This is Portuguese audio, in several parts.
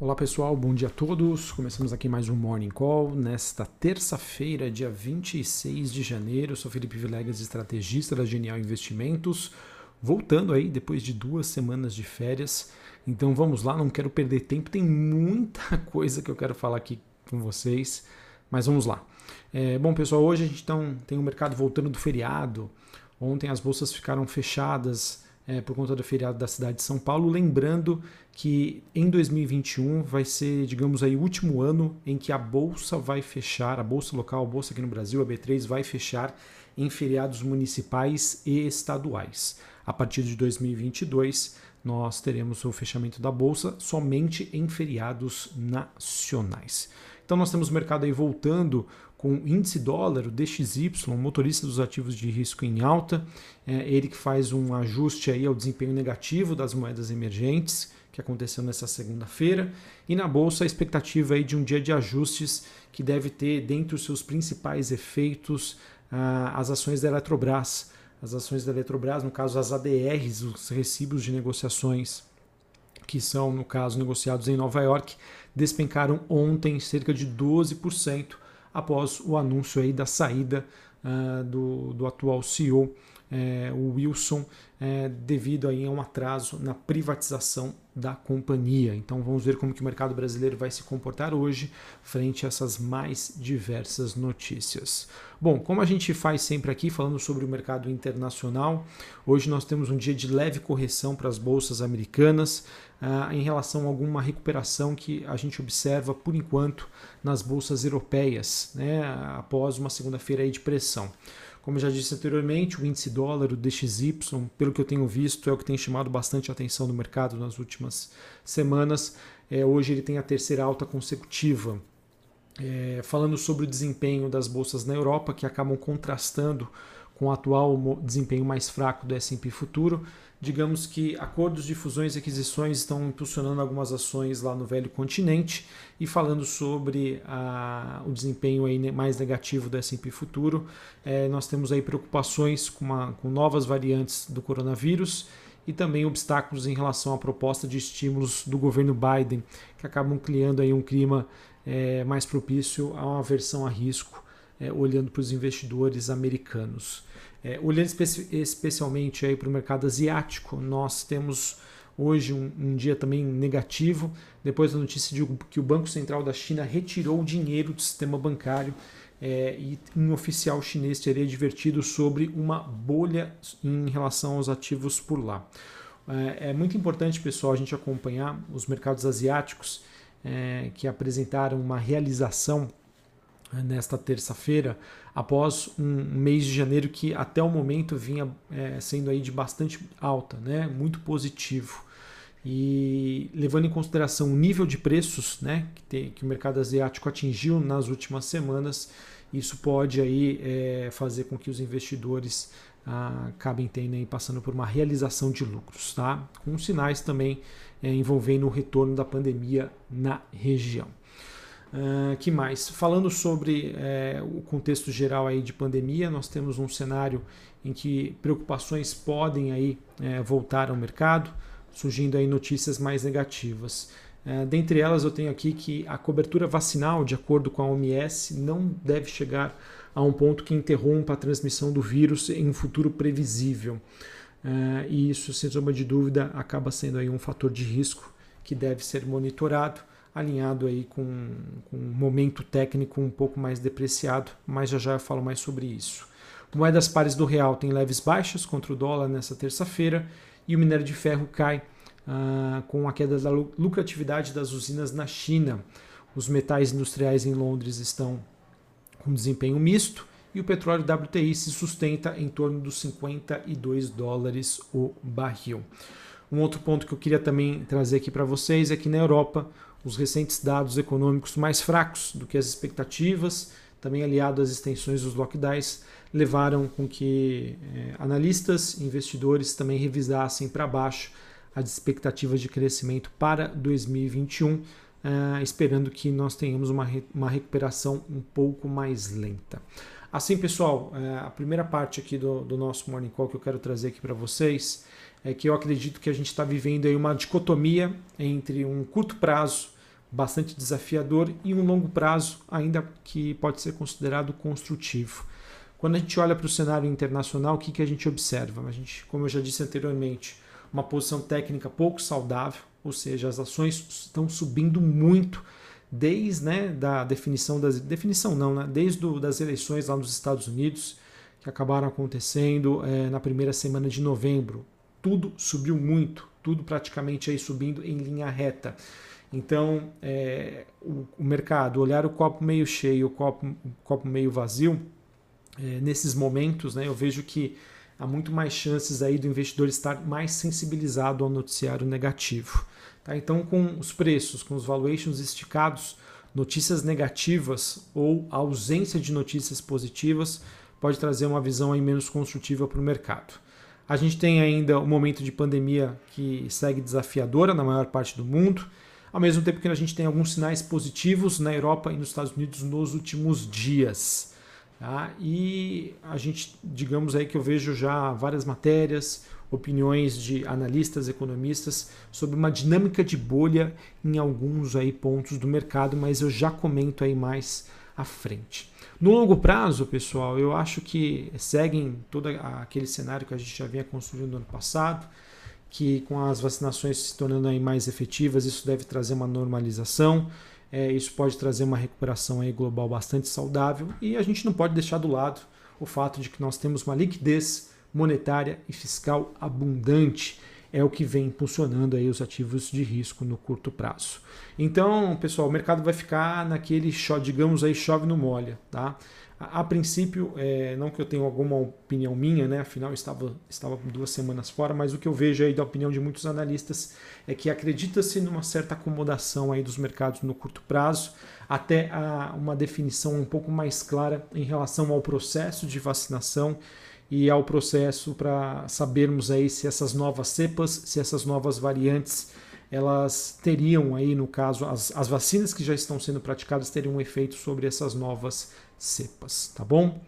Olá pessoal, bom dia a todos. Começamos aqui mais um Morning Call nesta terça-feira, dia 26 de janeiro. Eu sou Felipe Vilegas, estrategista da Genial Investimentos, voltando aí depois de duas semanas de férias. Então vamos lá, não quero perder tempo, tem muita coisa que eu quero falar aqui com vocês, mas vamos lá. É, bom pessoal, hoje a gente então, tem o mercado voltando do feriado. Ontem as bolsas ficaram fechadas é, por conta do feriado da cidade de São Paulo. Lembrando que em 2021 vai ser, digamos aí, o último ano em que a bolsa vai fechar, a bolsa local, a bolsa aqui no Brasil, a B3, vai fechar em feriados municipais e estaduais. A partir de 2022, nós teremos o fechamento da bolsa somente em feriados nacionais. Então nós temos o mercado aí voltando com o índice dólar, o DXY, motorista dos ativos de risco em alta, é ele que faz um ajuste aí ao desempenho negativo das moedas emergentes, que aconteceu nessa segunda-feira, e na bolsa a expectativa aí de um dia de ajustes que deve ter dentre os seus principais efeitos as ações da Eletrobras. As ações da Eletrobras, no caso as ADRs, os recibos de negociações que são, no caso, negociados em Nova York, despencaram ontem cerca de 12% após o anúncio aí da saída uh, do, do atual CEO, é, o Wilson, é, devido aí a um atraso na privatização da companhia. Então vamos ver como que o mercado brasileiro vai se comportar hoje frente a essas mais diversas notícias. Bom, como a gente faz sempre aqui falando sobre o mercado internacional, hoje nós temos um dia de leve correção para as bolsas americanas uh, em relação a alguma recuperação que a gente observa por enquanto nas bolsas europeias, né, após uma segunda-feira de pressão. Como já disse anteriormente, o índice dólar, o DXY, pelo que eu tenho visto, é o que tem chamado bastante atenção no mercado nas últimas semanas. É, hoje ele tem a terceira alta consecutiva. É, falando sobre o desempenho das bolsas na Europa, que acabam contrastando com o atual desempenho mais fraco do S&P Futuro, digamos que acordos de fusões e aquisições estão impulsionando algumas ações lá no velho continente e falando sobre a, o desempenho aí mais negativo do S&P Futuro, é, nós temos aí preocupações com, uma, com novas variantes do coronavírus e também obstáculos em relação à proposta de estímulos do governo Biden, que acabam criando aí um clima é, mais propício a uma aversão a risco, é, olhando para os investidores americanos. É, olhando espe especialmente para o mercado asiático, nós temos hoje um, um, dia também negativo, depois da notícia de que o Banco Central da China retirou o dinheiro do sistema bancário é, e um oficial chinês teria advertido sobre uma bolha em relação aos ativos por lá. É, é muito importante, pessoal, a gente acompanhar os mercados asiáticos é, que apresentaram uma realização nesta terça-feira, após um mês de janeiro que até o momento vinha é, sendo aí de bastante alta, né? muito positivo. E levando em consideração o nível de preços né, que, tem, que o mercado asiático atingiu nas últimas semanas, isso pode aí é, fazer com que os investidores ah, acabem tendo aí, passando por uma realização de lucros, tá? com sinais também é, envolvendo o retorno da pandemia na região. Uh, que mais? Falando sobre é, o contexto geral aí de pandemia, nós temos um cenário em que preocupações podem aí é, voltar ao mercado, surgindo aí notícias mais negativas. É, dentre elas, eu tenho aqui que a cobertura vacinal, de acordo com a OMS, não deve chegar a um ponto que interrompa a transmissão do vírus em um futuro previsível. e isso, sem sombra de dúvida, acaba sendo aí um fator de risco que deve ser monitorado alinhado aí com, com um momento técnico um pouco mais depreciado, mas já já eu falo mais sobre isso. Moedas pares do real tem leves baixas contra o dólar nessa terça-feira e o minério de ferro cai ah, com a queda da lucratividade das usinas na China. Os metais industriais em Londres estão com desempenho misto e o petróleo WTI se sustenta em torno dos 52 dólares o barril. Um outro ponto que eu queria também trazer aqui para vocês é que na Europa os recentes dados econômicos mais fracos do que as expectativas, também aliado às extensões dos lockdowns, levaram com que eh, analistas e investidores também revisassem para baixo as expectativas de crescimento para 2021, eh, esperando que nós tenhamos uma, uma recuperação um pouco mais lenta. Assim, pessoal, eh, a primeira parte aqui do, do nosso Morning Call que eu quero trazer aqui para vocês é que eu acredito que a gente está vivendo aí uma dicotomia entre um curto prazo bastante desafiador e um longo prazo ainda que pode ser considerado construtivo. Quando a gente olha para o cenário internacional, o que, que a gente observa? A gente, como eu já disse anteriormente, uma posição técnica pouco saudável, ou seja, as ações estão subindo muito desde né, da definição das definição não, né, desde do, das eleições lá nos Estados Unidos que acabaram acontecendo é, na primeira semana de novembro. Tudo subiu muito, tudo praticamente aí subindo em linha reta. Então, é, o, o, mercado, olhar o copo meio cheio, o copo, o copo meio vazio, é, nesses momentos, né, eu vejo que há muito mais chances aí do investidor estar mais sensibilizado ao noticiário negativo. Tá? Então, com os preços, com os valuations esticados, notícias negativas ou ausência de notícias positivas pode trazer uma visão aí menos construtiva para o mercado. A gente tem ainda o um momento de pandemia que segue desafiadora na maior parte do mundo, ao mesmo tempo que a gente tem alguns sinais positivos na Europa e nos Estados Unidos nos últimos dias. Tá? E a gente, digamos aí que eu vejo já várias matérias, opiniões de analistas, economistas sobre uma dinâmica de bolha em alguns aí pontos do mercado, mas eu já comento aí mais à frente. No longo prazo, pessoal, eu acho que seguem todo aquele cenário que a gente já vinha construindo no ano passado, que com as vacinações se tornando aí mais efetivas, isso deve trazer uma normalização, é, isso pode trazer uma recuperação aí global bastante saudável e a gente não pode deixar do lado o fato de que nós temos uma liquidez monetária e fiscal abundante é o que vem impulsionando aí os ativos de risco no curto prazo. Então, pessoal, o mercado vai ficar naquele, digamos aí, chove no molha, tá? A, princípio, é, não que eu tenha alguma opinião minha, né? Afinal, estava, estava duas semanas fora, mas o que eu vejo aí da opinião de muitos analistas é que acredita-se numa certa acomodação aí dos mercados no curto prazo, até a, uma definição um pouco mais clara em relação ao processo de vacinação e ao processo para sabermos aí se essas novas cepas, se essas novas variantes, elas teriam aí, no caso, as, as vacinas que já estão sendo praticadas teriam um efeito sobre essas novas cepas, tá bom?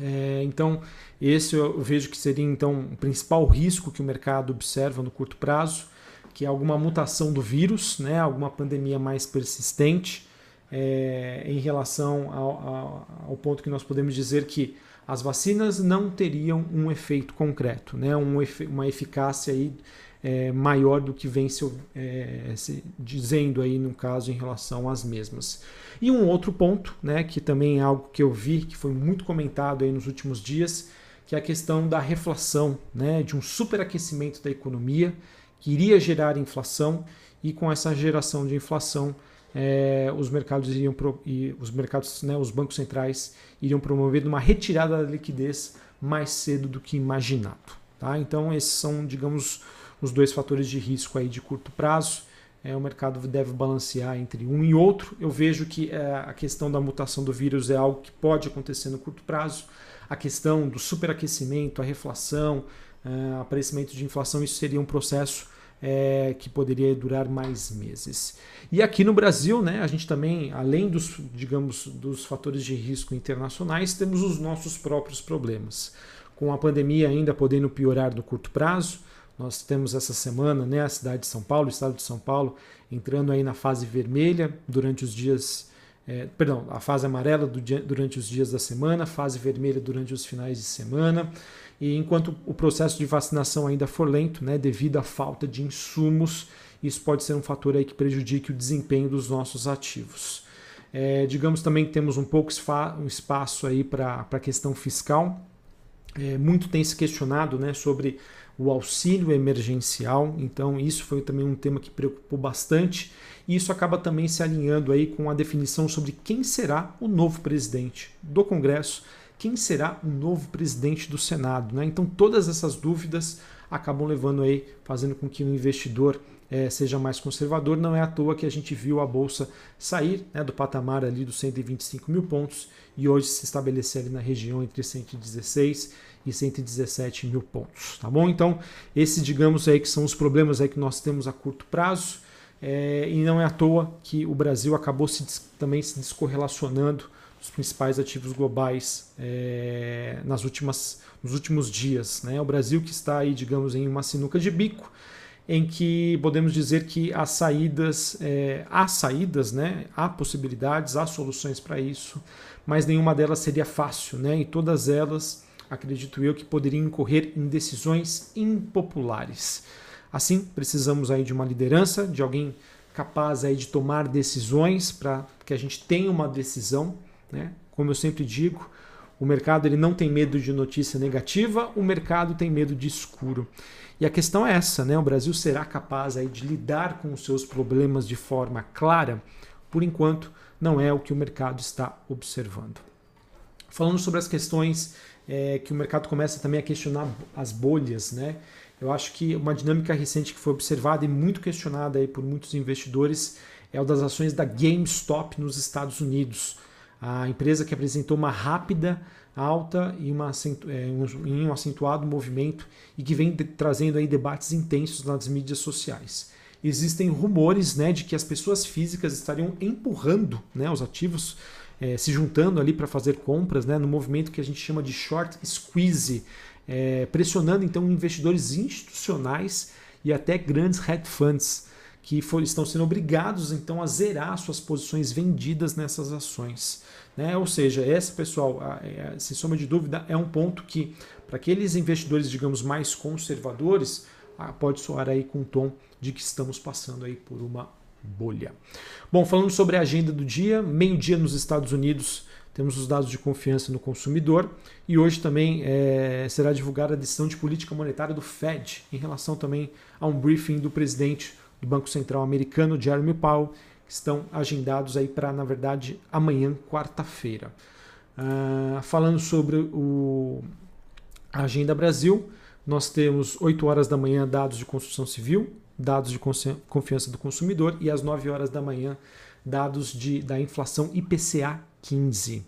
É, então, esse eu vejo que seria então o principal risco que o mercado observa no curto prazo, que é alguma mutação do vírus, né, alguma pandemia mais persistente, é, em relação ao, ao, ao ponto que nós podemos dizer que as vacinas não teriam um efeito concreto, né? Um, uma eficácia aí, é, maior do que vem se, é, se, dizendo aí no caso em relação às mesmas. E um outro ponto, né, que também é algo que eu vi que foi muito comentado aí nos últimos dias, que é a questão da reflação, né, de um superaquecimento da economia que iria gerar inflação e com essa geração de inflação é, os mercados iriam pro, e os mercados, né, os bancos centrais iriam promover uma retirada da liquidez mais cedo do que imaginado. Tá? Então esses são, digamos, os dois fatores de risco aí de curto prazo. É, o mercado deve balancear entre um e outro. Eu vejo que é, a questão da mutação do vírus é algo que pode acontecer no curto prazo. A questão do superaquecimento, a reflação, é, aparecimento de inflação, isso seria um processo é, que poderia durar mais meses. E aqui no Brasil, né, a gente também, além dos, digamos, dos fatores de risco internacionais, temos os nossos próprios problemas. Com a pandemia ainda podendo piorar no curto prazo, nós temos essa semana né, a cidade de São Paulo, o estado de São Paulo, entrando aí na fase vermelha durante os dias, é, perdão, a fase amarela do, durante os dias da semana, fase vermelha durante os finais de semana. E enquanto o processo de vacinação ainda for lento, né, devido à falta de insumos, isso pode ser um fator aí que prejudique o desempenho dos nossos ativos. É, digamos também que temos um pouco um espaço aí para a questão fiscal. É, muito tem se questionado né, sobre o auxílio emergencial, então isso foi também um tema que preocupou bastante e isso acaba também se alinhando aí com a definição sobre quem será o novo presidente do Congresso quem será o novo presidente do Senado. Né? Então todas essas dúvidas acabam levando aí, fazendo com que o investidor é, seja mais conservador. Não é à toa que a gente viu a bolsa sair né, do patamar ali dos 125 mil pontos e hoje se estabelecer ali na região entre 116 e 117 mil pontos, tá bom? Então esses, digamos aí que são os problemas aí que nós temos a curto prazo é, e não é à toa que o Brasil acabou se, também se descorrelacionando os principais ativos globais é, nas últimas, nos últimos dias. Né? O Brasil que está aí, digamos, em uma sinuca de bico, em que podemos dizer que as saídas, é, há saídas, né? há possibilidades, há soluções para isso, mas nenhuma delas seria fácil, né? e todas elas, acredito eu, que poderiam incorrer em decisões impopulares. Assim, precisamos aí de uma liderança, de alguém capaz aí de tomar decisões para que a gente tenha uma decisão, né? Como eu sempre digo, o mercado ele não tem medo de notícia negativa, o mercado tem medo de escuro. E a questão é essa, né? O Brasil será capaz aí de lidar com os seus problemas de forma clara? Por enquanto, não é o que o mercado está observando. Falando sobre as questões é, que o mercado começa também a questionar as bolhas, né? Eu acho que uma dinâmica recente que foi observada e muito questionada aí por muitos investidores é o das ações da GameStop nos Estados Unidos. A empresa que apresentou uma rápida alta e uma, é, em um acentuado movimento e que vem trazendo aí debates intensos nas mídias sociais. Existem rumores né, de que as pessoas físicas estariam empurrando né, os ativos, é, se juntando ali para fazer compras, né, no movimento que a gente chama de short squeeze, é, pressionando então investidores institucionais e até grandes hedge funds que for, estão sendo obrigados então a zerar suas posições vendidas nessas ações. Né? Ou seja, essa pessoal, é, sem sombra de dúvida, é um ponto que para aqueles investidores, digamos, mais conservadores, pode soar aí com o tom de que estamos passando aí por uma bolha. Bom, falando sobre a agenda do dia, meio-dia nos Estados Unidos temos os dados de confiança no consumidor e hoje também é, será divulgada a decisão de política monetária do Fed em relação também a um briefing do presidente do Banco Central americano, Jeremy Powell, que estão agendados aí para, na verdade, amanhã, quarta-feira. Uh, falando sobre o, a Agenda Brasil, nós temos 8 horas da manhã dados de construção civil, dados de confiança do consumidor e às 9 horas da manhã dados de, da inflação IPCA 15.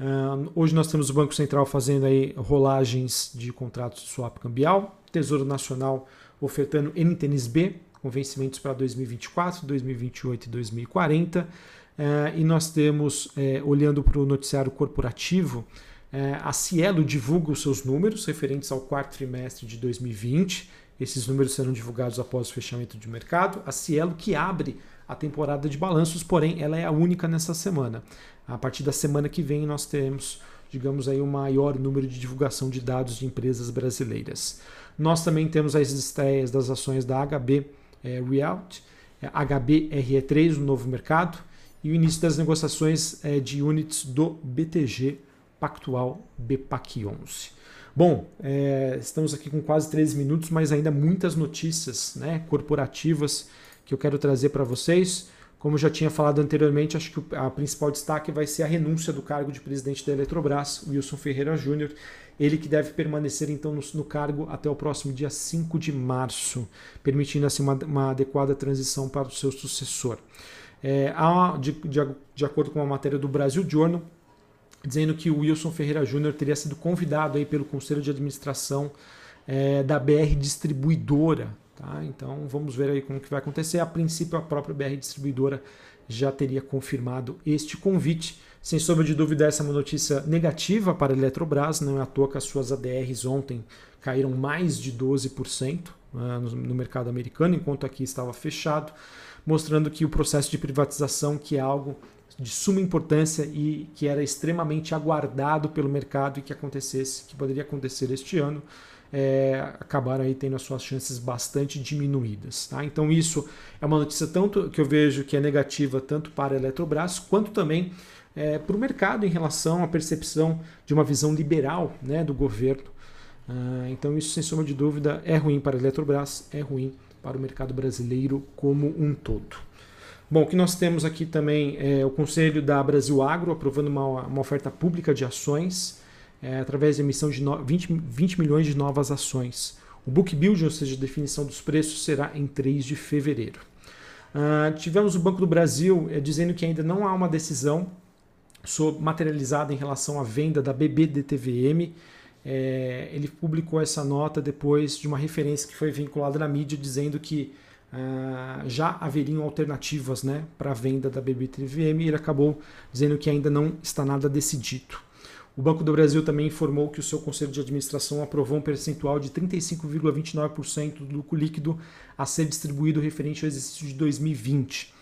Uh, hoje nós temos o Banco Central fazendo aí rolagens de contratos de swap cambial, Tesouro Nacional ofertando NTNSB com vencimentos para 2024, 2028 e 2040. Uh, e nós temos, uh, olhando para o noticiário corporativo, eh, a Cielo divulga os seus números referentes ao quarto trimestre de 2020. Esses números serão divulgados após o fechamento de mercado. A Cielo que abre a temporada de balanços, porém ela é a única nessa semana. A partir da semana que vem nós teremos, digamos aí, o maior número de divulgação de dados de empresas brasileiras. Nós também temos as estreias das ações da HB é, Realt, é, HBRE3 no novo mercado e o início das negociações é, de units do BTG Pactual BPAC 11. Bom, é, estamos aqui com quase 13 minutos, mas ainda muitas notícias né, corporativas que eu quero trazer para vocês. Como eu já tinha falado anteriormente, acho que a principal destaque vai ser a renúncia do cargo de presidente da Eletrobras, Wilson Ferreira Júnior. Ele que deve permanecer então no, no, cargo até o próximo dia 5 de março, permitindo assim uma, uma adequada transição para o seu sucessor. É, há, de, de, de, acordo com a matéria do Brasil Journal, dizendo que o Wilson Ferreira Júnior teria sido convidado aí pelo Conselho de Administração é, da BR Distribuidora, Tá? Então vamos ver aí como que vai acontecer. A princípio a própria BR Distribuidora já teria confirmado este convite. Sem sombra de dúvida, essa é uma notícia negativa para a Eletrobras, não é à toa que as suas ADRs ontem caíram mais de 12% né, no mercado americano, enquanto aqui estava fechado, mostrando que o processo de privatização, que é algo de suma importância e que era extremamente aguardado pelo mercado e que acontecesse, que poderia acontecer este ano, é, acabaram aí tendo as suas chances bastante diminuídas. Tá? Então isso é uma notícia tanto que eu vejo que é negativa tanto para a Eletrobras quanto também é, para o mercado em relação à percepção de uma visão liberal né, do governo. Ah, então isso sem sombra de dúvida é ruim para a Eletrobras, é ruim para o mercado brasileiro como um todo. Bom, o que nós temos aqui também é o Conselho da Brasil Agro aprovando uma, uma oferta pública de ações é, através da emissão de 20, 20 milhões de novas ações. O book build, ou seja, a definição dos preços, será em 3 de fevereiro. Uh, tivemos o Banco do Brasil é, dizendo que ainda não há uma decisão sobre, materializada em relação à venda da BBDTVM. É, ele publicou essa nota depois de uma referência que foi vinculada na mídia dizendo que uh, já haveriam alternativas né, para a venda da BBTVM e ele acabou dizendo que ainda não está nada decidido. O Banco do Brasil também informou que o seu conselho de administração aprovou um percentual de 35,29% do lucro líquido a ser distribuído referente ao exercício de 2020,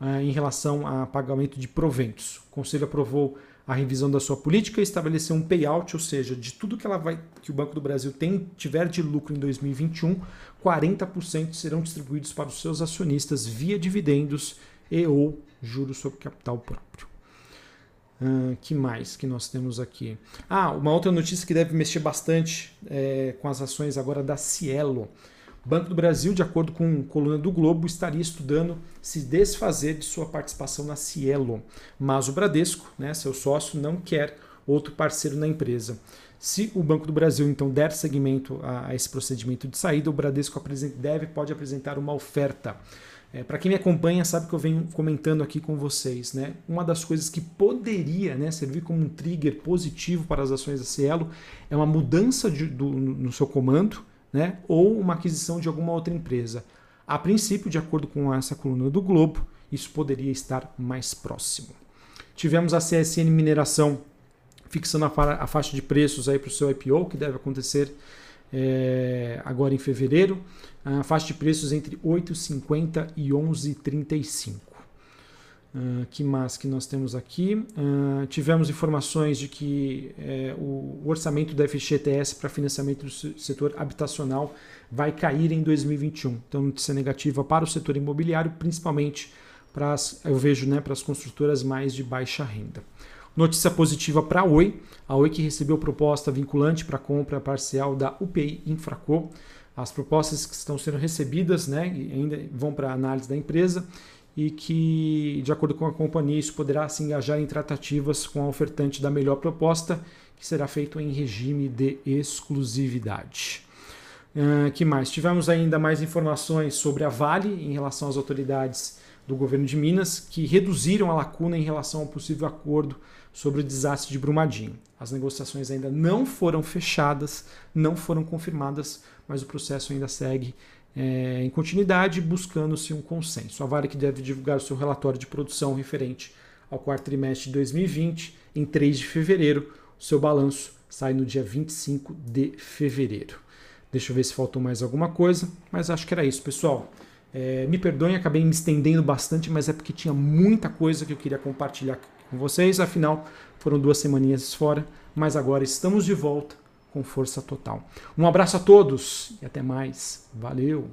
eh, em relação a pagamento de proventos. O conselho aprovou a revisão da sua política e estabeleceu um payout, ou seja, de tudo que ela vai que o Banco do Brasil tem tiver de lucro em 2021, 40% serão distribuídos para os seus acionistas via dividendos e ou juros sobre capital próprio. Uh, que mais que nós temos aqui? Ah, uma outra notícia que deve mexer bastante é, com as ações agora da Cielo. Banco do Brasil, de acordo com coluna do Globo, estaria estudando se desfazer de sua participação na Cielo, mas o Bradesco, né, seu sócio, não quer outro parceiro na empresa. Se o Banco do Brasil então der seguimento a, a esse procedimento de saída, o Bradesco deve pode apresentar uma oferta. É, Para quem me acompanha, sabe que eu venho comentando aqui com vocês. Né? Uma das coisas que poderia né, servir como um trigger positivo para as ações da Cielo é uma mudança de, do, no seu comando né, ou uma aquisição de alguma outra empresa. A princípio, de acordo com essa coluna do Globo, isso poderia estar mais próximo. Tivemos a CSN Mineração fixando a, fa a faixa de preços para o seu IPO, que deve acontecer é, agora em fevereiro, a faixa de preços entre 8,50 e 11,35. Uh, que mais que nós temos aqui? Uh, tivemos informações de que é, o orçamento da FGTS para financiamento do setor habitacional vai cair em 2021. Então, notícia negativa para o setor imobiliário, principalmente para as, eu vejo né, para as construtoras mais de baixa renda. Notícia positiva para a Oi. A Oi que recebeu proposta vinculante para compra parcial da UPI Infraco. As propostas que estão sendo recebidas né, ainda vão para análise da empresa e que, de acordo com a companhia, isso poderá se engajar em tratativas com a ofertante da melhor proposta, que será feito em regime de exclusividade. Uh, que mais? Tivemos ainda mais informações sobre a Vale em relação às autoridades do governo de Minas, que reduziram a lacuna em relação ao possível acordo sobre o desastre de Brumadinho. As negociações ainda não foram fechadas, não foram confirmadas, mas o processo ainda segue é, em continuidade, buscando-se um consenso. A Vale que deve divulgar o seu relatório de produção referente ao quarto trimestre de 2020 em 3 de fevereiro. O seu balanço sai no dia 25 de fevereiro. Deixa eu ver se faltou mais alguma coisa, mas acho que era isso, pessoal. É, me perdoem, acabei me estendendo bastante, mas é porque tinha muita coisa que eu queria compartilhar com vocês. Afinal, foram duas semaninhas fora, mas agora estamos de volta com força total. Um abraço a todos e até mais. Valeu!